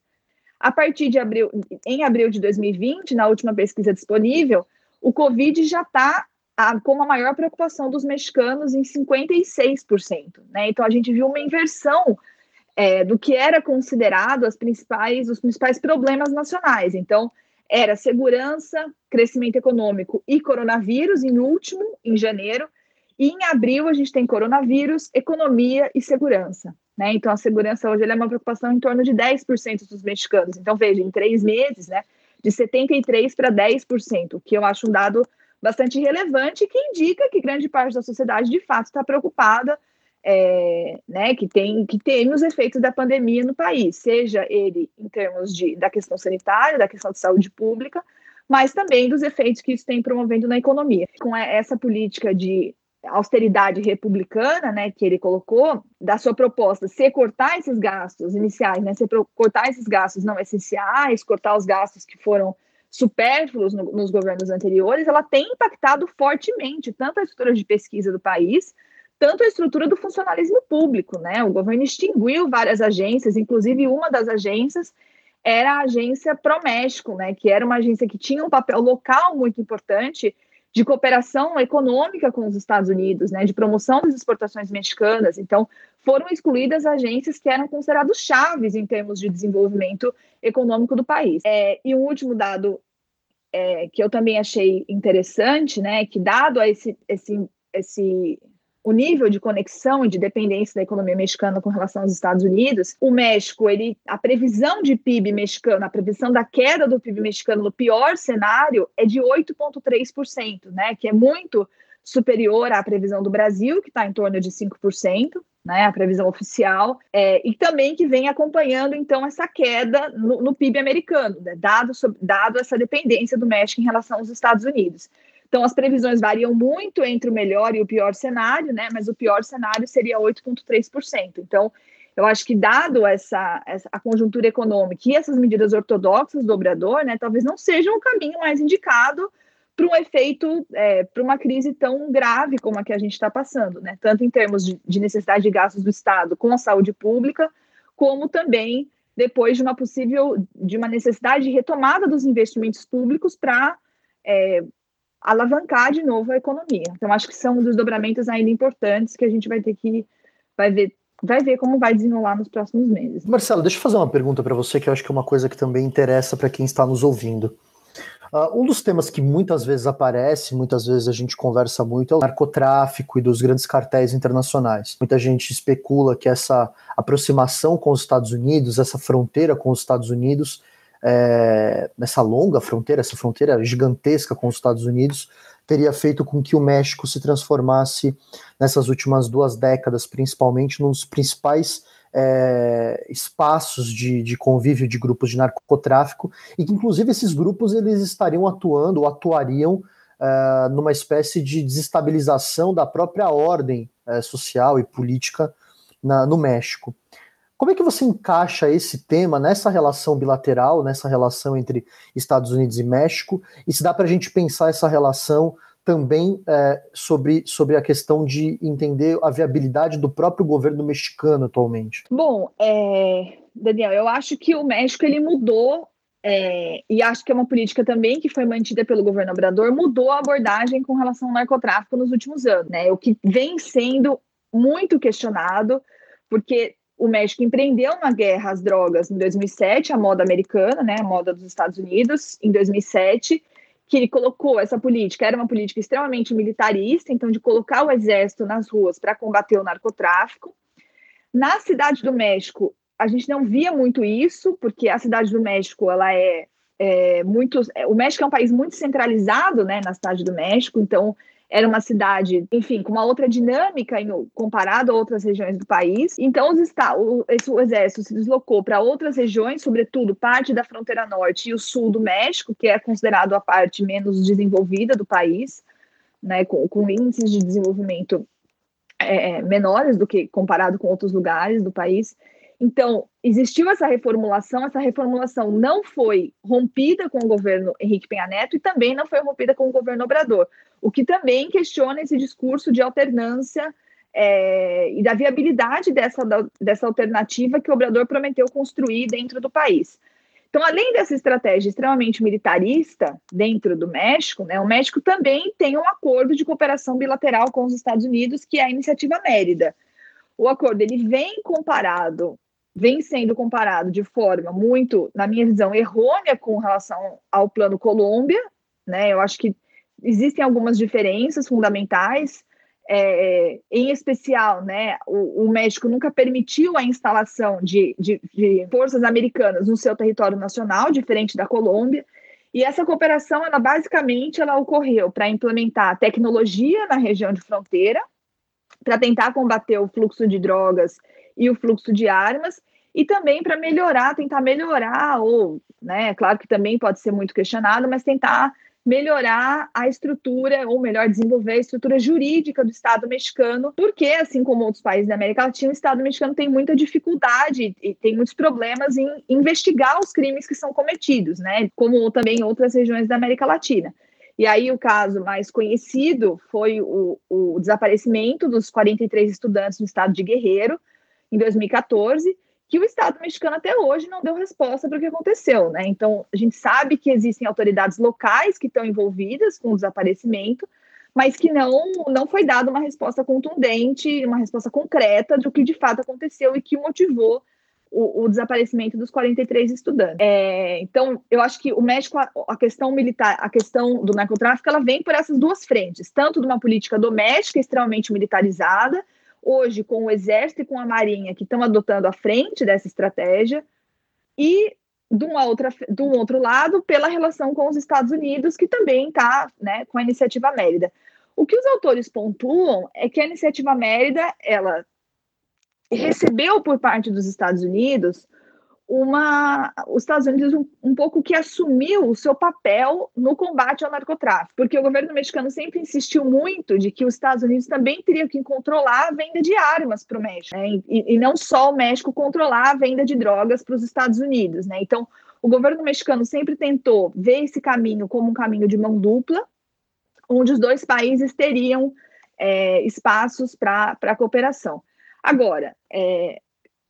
B: A partir de abril, em abril de 2020, na última pesquisa disponível, o Covid já está como a maior preocupação dos mexicanos em 56%. Né? Então, a gente viu uma inversão é, do que era considerado as principais, os principais problemas nacionais. Então, era segurança, crescimento econômico e coronavírus, em último, em janeiro, e em abril a gente tem coronavírus, economia e segurança. Né? Então a segurança hoje é uma preocupação em torno de 10% dos mexicanos. Então veja, em três meses, né, de 73% para 10%, o que eu acho um dado bastante relevante que indica que grande parte da sociedade de fato está preocupada é, né, que tem que os efeitos da pandemia no país, seja ele em termos de, da questão sanitária, da questão de saúde pública, mas também dos efeitos que isso tem promovendo na economia. Com essa política de austeridade republicana, né, que ele colocou, da sua proposta ser cortar esses gastos iniciais, né, cortar esses gastos não essenciais, cortar os gastos que foram supérfluos no, nos governos anteriores, ela tem impactado fortemente tanto a estrutura de pesquisa do país, tanto a estrutura do funcionalismo público, né? O governo extinguiu várias agências, inclusive uma das agências era a agência Proméxico, né? Que era uma agência que tinha um papel local muito importante de cooperação econômica com os Estados Unidos, né, de promoção das exportações mexicanas. Então, foram excluídas agências que eram consideradas chaves em termos de desenvolvimento econômico do país. É, e um último dado é, que eu também achei interessante, né, que dado a esse, esse, esse o nível de conexão e de dependência da economia mexicana com relação aos Estados Unidos, o México, ele, a previsão de PIB mexicano, a previsão da queda do PIB mexicano no pior cenário é de 8,3%, né, que é muito superior à previsão do Brasil, que está em torno de 5%, né, a previsão oficial, é, e também que vem acompanhando, então, essa queda no, no PIB americano, né, dado, dado essa dependência do México em relação aos Estados Unidos. Então, as previsões variam muito entre o melhor e o pior cenário, né? Mas o pior cenário seria 8,3%. Então, eu acho que, dado essa, essa, a conjuntura econômica e essas medidas ortodoxas do obrador, né, talvez não seja o caminho mais indicado para um efeito, é, para uma crise tão grave como a que a gente está passando, né? Tanto em termos de, de necessidade de gastos do Estado com a saúde pública, como também depois de uma possível, de uma necessidade de retomada dos investimentos públicos para é, alavancar de novo a economia. Então, acho que são desdobramentos ainda importantes que a gente vai ter que vai ver vai ver como vai desenrolar nos próximos meses.
A: Marcelo, deixa eu fazer uma pergunta para você que eu acho que é uma coisa que também interessa para quem está nos ouvindo. Uh, um dos temas que muitas vezes aparece, muitas vezes a gente conversa muito, é o narcotráfico e dos grandes cartéis internacionais. Muita gente especula que essa aproximação com os Estados Unidos, essa fronteira com os Estados Unidos, é, nessa longa fronteira, essa fronteira gigantesca com os Estados Unidos, teria feito com que o México se transformasse nessas últimas duas décadas, principalmente nos principais é, espaços de, de, convívio de grupos de narcotráfico e que inclusive esses grupos eles estariam atuando ou atuariam é, numa espécie de desestabilização da própria ordem é, social e política na, no México. Como é que você encaixa esse tema nessa relação bilateral, nessa relação entre Estados Unidos e México? E se dá para a gente pensar essa relação também é, sobre, sobre a questão de entender a viabilidade do próprio governo mexicano atualmente?
B: Bom, é, Daniel, eu acho que o México ele mudou é, e acho que é uma política também que foi mantida pelo governo Obrador, mudou a abordagem com relação ao narcotráfico nos últimos anos, né? O que vem sendo muito questionado, porque o México empreendeu uma guerra às drogas em 2007, a moda americana, né, a moda dos Estados Unidos, em 2007, que ele colocou essa política, era uma política extremamente militarista, então de colocar o exército nas ruas para combater o narcotráfico. Na cidade do México, a gente não via muito isso, porque a cidade do México, ela é, é muito, o México é um país muito centralizado, né, na cidade do México, então era uma cidade, enfim, com uma outra dinâmica comparado a outras regiões do país. Então, os o, esse, o exército se deslocou para outras regiões, sobretudo parte da fronteira norte e o sul do México, que é considerado a parte menos desenvolvida do país, né, com, com índices de desenvolvimento é, é menores do que comparado com outros lugares do país. Então, existiu essa reformulação, essa reformulação não foi rompida com o governo Henrique Penha Neto e também não foi rompida com o governo Obrador, o que também questiona esse discurso de alternância é, e da viabilidade dessa, dessa alternativa que o Obrador prometeu construir dentro do país. Então, além dessa estratégia extremamente militarista dentro do México, né, o México também tem um acordo de cooperação bilateral com os Estados Unidos, que é a Iniciativa Mérida. O acordo ele vem comparado vem sendo comparado de forma muito, na minha visão, errônea com relação ao plano Colômbia, né? Eu acho que existem algumas diferenças fundamentais, é, em especial, né? O, o, México nunca permitiu a instalação de, de, de forças americanas no seu território nacional, diferente da Colômbia. E essa cooperação, ela basicamente, ela ocorreu para implementar tecnologia na região de fronteira, para tentar combater o fluxo de drogas e o fluxo de armas, e também para melhorar, tentar melhorar, ou, né, claro que também pode ser muito questionado, mas tentar melhorar a estrutura, ou melhor, desenvolver a estrutura jurídica do Estado mexicano, porque, assim como outros países da América Latina, o Estado mexicano tem muita dificuldade e tem muitos problemas em investigar os crimes que são cometidos, né? Como também outras regiões da América Latina. E aí o caso mais conhecido foi o, o desaparecimento dos 43 estudantes no estado de Guerreiro, em 2014, que o Estado mexicano até hoje não deu resposta para o que aconteceu, né? Então, a gente sabe que existem autoridades locais que estão envolvidas com o desaparecimento, mas que não, não foi dada uma resposta contundente, uma resposta concreta do que de fato aconteceu e que motivou o, o desaparecimento dos 43 estudantes. É, então, eu acho que o México, a, a, questão militar, a questão do narcotráfico, ela vem por essas duas frentes, tanto de uma política doméstica extremamente militarizada, hoje com o Exército e com a Marinha que estão adotando a frente dessa estratégia, e de, uma outra, de um outro lado, pela relação com os Estados Unidos, que também está né, com a iniciativa Mérida. O que os autores pontuam é que a iniciativa Mérida ela recebeu por parte dos Estados Unidos uma, os Estados Unidos um, um, pouco que assumiu o seu papel no combate ao narcotráfico, porque o governo mexicano sempre insistiu muito de que os Estados Unidos também teriam que controlar a venda de armas para o México, né? e, e, não só o México controlar a venda de drogas para os Estados Unidos, né? Então, o governo mexicano sempre tentou ver esse caminho como um caminho de mão dupla, onde os dois países teriam é, espaços para cooperação. Agora, é,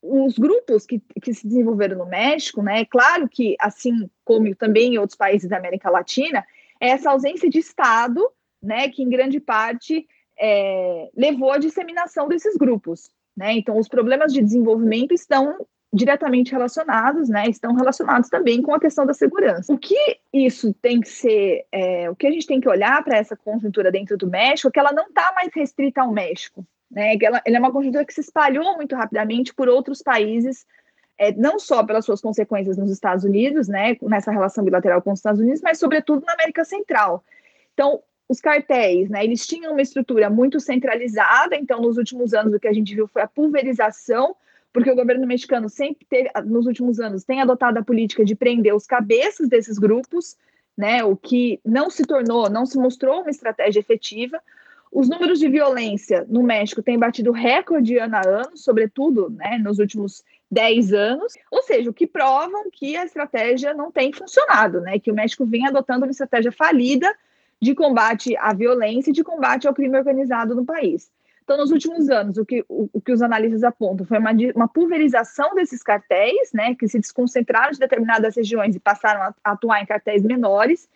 B: os grupos que, que se desenvolveram no México, né, é claro que, assim como também em outros países da América Latina, é essa ausência de Estado, né, que em grande parte é, levou à disseminação desses grupos. Né? Então, os problemas de desenvolvimento estão diretamente relacionados, né, estão relacionados também com a questão da segurança. O que isso tem que ser, é, o que a gente tem que olhar para essa conjuntura dentro do México, é que ela não está mais restrita ao México, né? Ela, ela é uma conjuntura que se espalhou muito rapidamente por outros países, é, não só pelas suas consequências nos Estados Unidos, né, nessa relação bilateral com os Estados Unidos, mas sobretudo na América Central. Então, os cartéis, né, eles tinham uma estrutura muito centralizada, então nos últimos anos o que a gente viu foi a pulverização, porque o governo mexicano sempre teve, nos últimos anos, tem adotado a política de prender os cabeças desses grupos, né, o que não se tornou, não se mostrou uma estratégia efetiva, os números de violência no México têm batido recorde ano a ano, sobretudo né, nos últimos 10 anos, ou seja, o que provam que a estratégia não tem funcionado, né, que o México vem adotando uma estratégia falida de combate à violência e de combate ao crime organizado no país. Então, nos últimos anos, o que, o, o que os analistas apontam foi uma, uma, pulverização desses cartéis, né, que se desconcentraram de determinadas regiões e passaram a, a atuar em cartéis menores,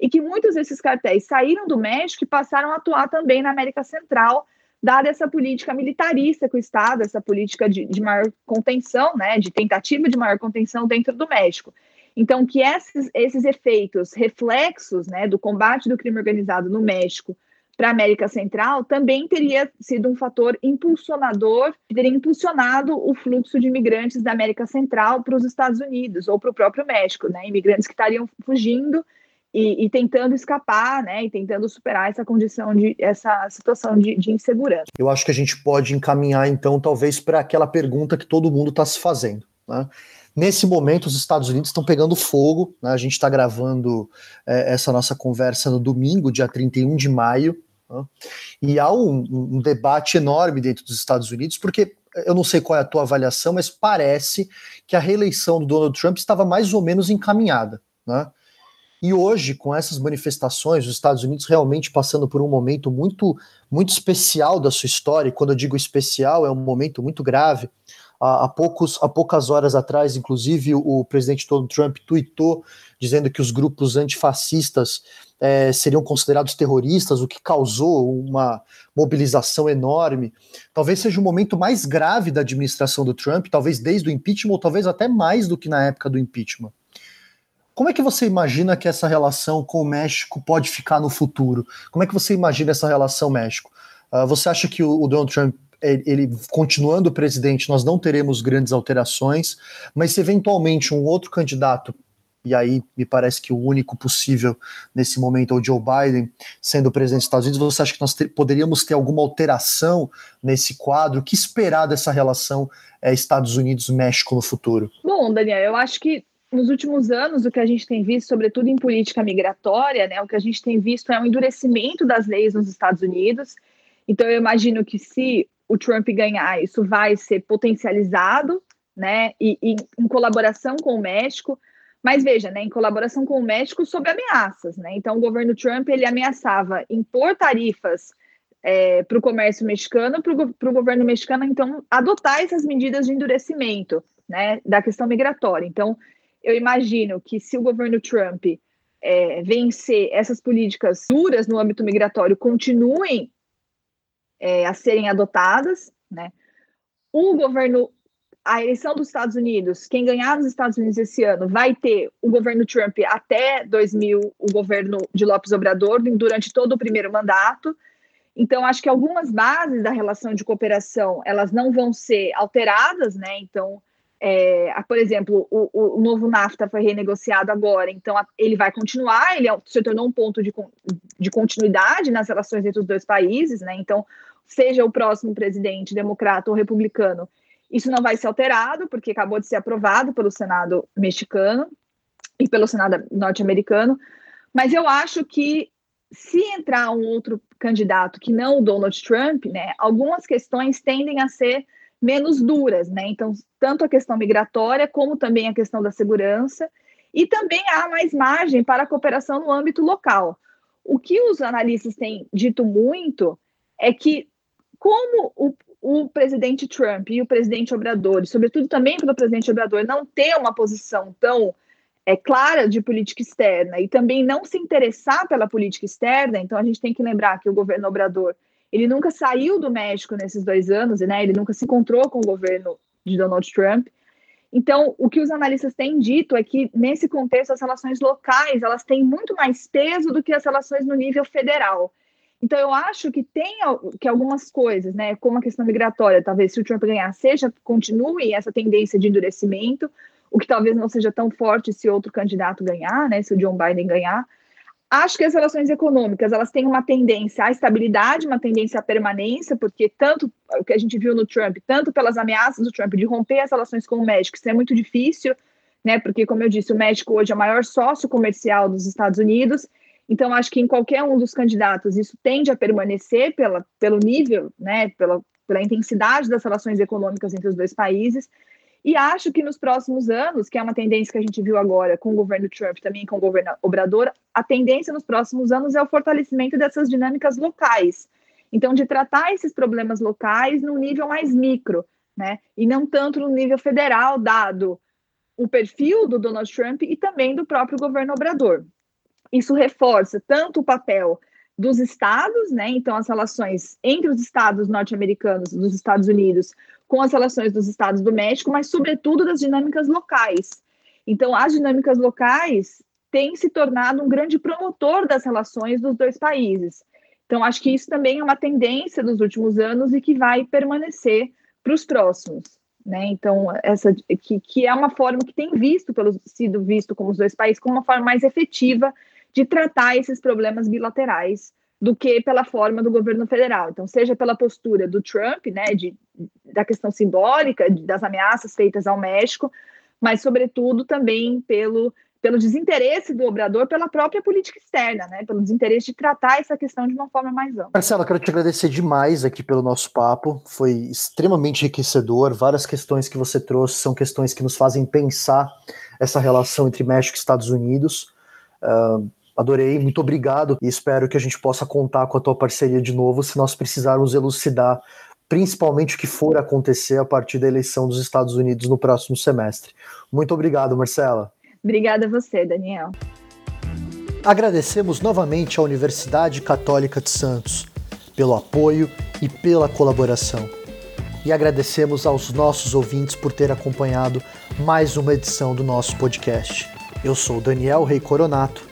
B: e que muitos desses cartéis saíram do México e passaram a atuar também na América Central, dada essa política militarista que o Estado, essa política de, de maior contenção, né, de tentativa de maior contenção dentro do México. Então, que esses, esses efeitos, reflexos né, do combate do crime organizado no México para a América Central também teria sido um fator impulsionador, teria impulsionado o fluxo de imigrantes da América Central para os Estados Unidos ou para o próprio México, né? Imigrantes que estariam fugindo e, e, tentando escapar, né, e tentando superar essa condição de essa situação de, de insegurança.
A: Eu acho que a gente pode encaminhar então talvez para aquela pergunta que todo mundo está se fazendo. Né? Nesse momento, os Estados Unidos estão pegando fogo. Né? A gente está gravando é, essa nossa conversa no domingo, dia 31 de maio. Né? E há um, um, debate enorme dentro dos Estados Unidos, porque eu não sei qual é a tua avaliação, mas parece que a reeleição do Donald Trump estava mais ou menos encaminhada. Né? E hoje, com essas manifestações, os Estados Unidos realmente passando por um momento muito, muito especial da sua história, e quando eu digo especial, é um momento muito grave. Há, poucos, há poucas horas atrás, inclusive, o presidente Donald Trump tweetou dizendo que os grupos antifascistas é, seriam considerados terroristas, o que causou uma mobilização enorme. Talvez seja o momento mais grave da administração do Trump, talvez desde o impeachment, ou talvez até mais do que na época do impeachment. Como é que você imagina que essa relação com o México pode ficar no futuro? Como é que você imagina essa relação México? Uh, você acha que o, o Donald Trump ele, continuando presidente, nós não teremos grandes alterações, mas se eventualmente um outro candidato, e aí me parece que o único possível nesse momento é o Joe Biden sendo presidente dos Estados Unidos, você acha que nós ter, poderíamos ter alguma alteração nesse quadro? O que esperar dessa relação é, Estados Unidos-México no futuro?
B: Bom, Daniel, eu acho que nos últimos anos, o que a gente tem visto, sobretudo em política migratória, né, o que a gente tem visto é um endurecimento das leis nos Estados Unidos. Então, eu imagino que se o Trump ganhar, isso vai ser potencializado, né, e, e em colaboração com o México. Mas veja, né, em colaboração com o México sob ameaças, né? Então, o governo Trump ele ameaçava impor tarifas é, para o comércio mexicano, para o governo mexicano, então, adotar essas medidas de endurecimento, né, da questão migratória. Então, eu imagino que se o governo Trump é, vencer essas políticas duras no âmbito migratório continuem é, a serem adotadas, né? O governo, a eleição dos Estados Unidos, quem ganhar nos Estados Unidos esse ano vai ter o governo Trump até 2000, o governo de Lopes Obrador, durante todo o primeiro mandato. Então, acho que algumas bases da relação de cooperação, elas não vão ser alteradas, né? Então, é, por exemplo, o, o, novo NAFTA foi renegociado agora, então a, ele vai continuar, ele é, se tornou um ponto de, de continuidade nas relações entre os dois países, né? Então, seja o próximo presidente democrata ou republicano, isso não vai ser alterado, porque acabou de ser aprovado pelo Senado mexicano e pelo Senado norte-americano. Mas eu acho que se entrar um outro candidato que não o Donald Trump, né, algumas questões tendem a ser menos duras, né? Então, tanto a questão migratória como também a questão da segurança, e também há mais margem para a cooperação no âmbito local. O que os analistas têm dito muito é que, como o, o presidente Trump e o presidente Obrador, e sobretudo também pelo presidente Obrador, não ter uma posição tão é, clara de política externa e também não se interessar pela política externa, então a gente tem que lembrar que o governo Obrador ele nunca saiu do México nesses dois anos, né? Ele nunca se encontrou com o governo de Donald Trump. Então, o que os analistas têm dito é que nesse contexto as relações locais elas têm muito mais peso do que as relações no nível federal. Então, eu acho que tem que algumas coisas, né, como a questão migratória, talvez se o Trump ganhar, seja continue essa tendência de endurecimento, o que talvez não seja tão forte se outro candidato ganhar, né, se o John Biden ganhar, Acho que as relações econômicas elas têm uma tendência à estabilidade, uma tendência à permanência, porque tanto o que a gente viu no Trump, tanto pelas ameaças do Trump de romper as relações com o México, isso é muito difícil, né? Porque, como eu disse, o México hoje é o maior sócio comercial dos Estados Unidos. Então, acho que em qualquer um dos candidatos isso tende a permanecer pela, pelo nível, né? Pela, pela intensidade das relações econômicas entre os dois países. E acho que nos próximos anos, que é uma tendência que a gente viu agora com o governo Trump, também com o governo Obrador, a tendência nos próximos anos é o fortalecimento dessas dinâmicas locais. Então, de tratar esses problemas locais num nível mais micro, né? E não tanto no nível federal, dado o perfil do Donald Trump e também do próprio governo Obrador. Isso reforça tanto o papel dos estados, né? Então, as relações entre os estados norte-americanos, dos Estados Unidos, com as relações dos estados do México, mas, sobretudo, das dinâmicas locais. Então, as dinâmicas locais têm se tornado um grande promotor das relações dos dois países. Então, acho que isso também é uma tendência dos últimos anos e que vai permanecer para os próximos. Né? Então, essa que, que é uma forma que tem visto pelo, sido visto como os dois países como uma forma mais efetiva de tratar esses problemas bilaterais do que pela forma do governo federal. Então, seja pela postura do Trump, né, de, da questão simbólica, de, das ameaças feitas ao México, mas, sobretudo, também pelo, pelo desinteresse do Obrador pela própria política externa, né, pelo desinteresse de tratar essa questão de uma forma mais ampla.
A: Marcela, quero te agradecer demais aqui pelo nosso papo, foi extremamente enriquecedor. Várias questões que você trouxe são questões que nos fazem pensar essa relação entre México e Estados Unidos. Uh, Adorei, muito obrigado e espero que a gente possa contar com a tua parceria de novo se nós precisarmos elucidar principalmente o que for acontecer a partir da eleição dos Estados Unidos no próximo semestre. Muito obrigado, Marcela.
B: Obrigada a você, Daniel.
A: Agradecemos novamente à Universidade Católica de Santos pelo apoio e pela colaboração. E agradecemos aos nossos ouvintes por ter acompanhado mais uma edição do nosso podcast. Eu sou Daniel Rei Coronato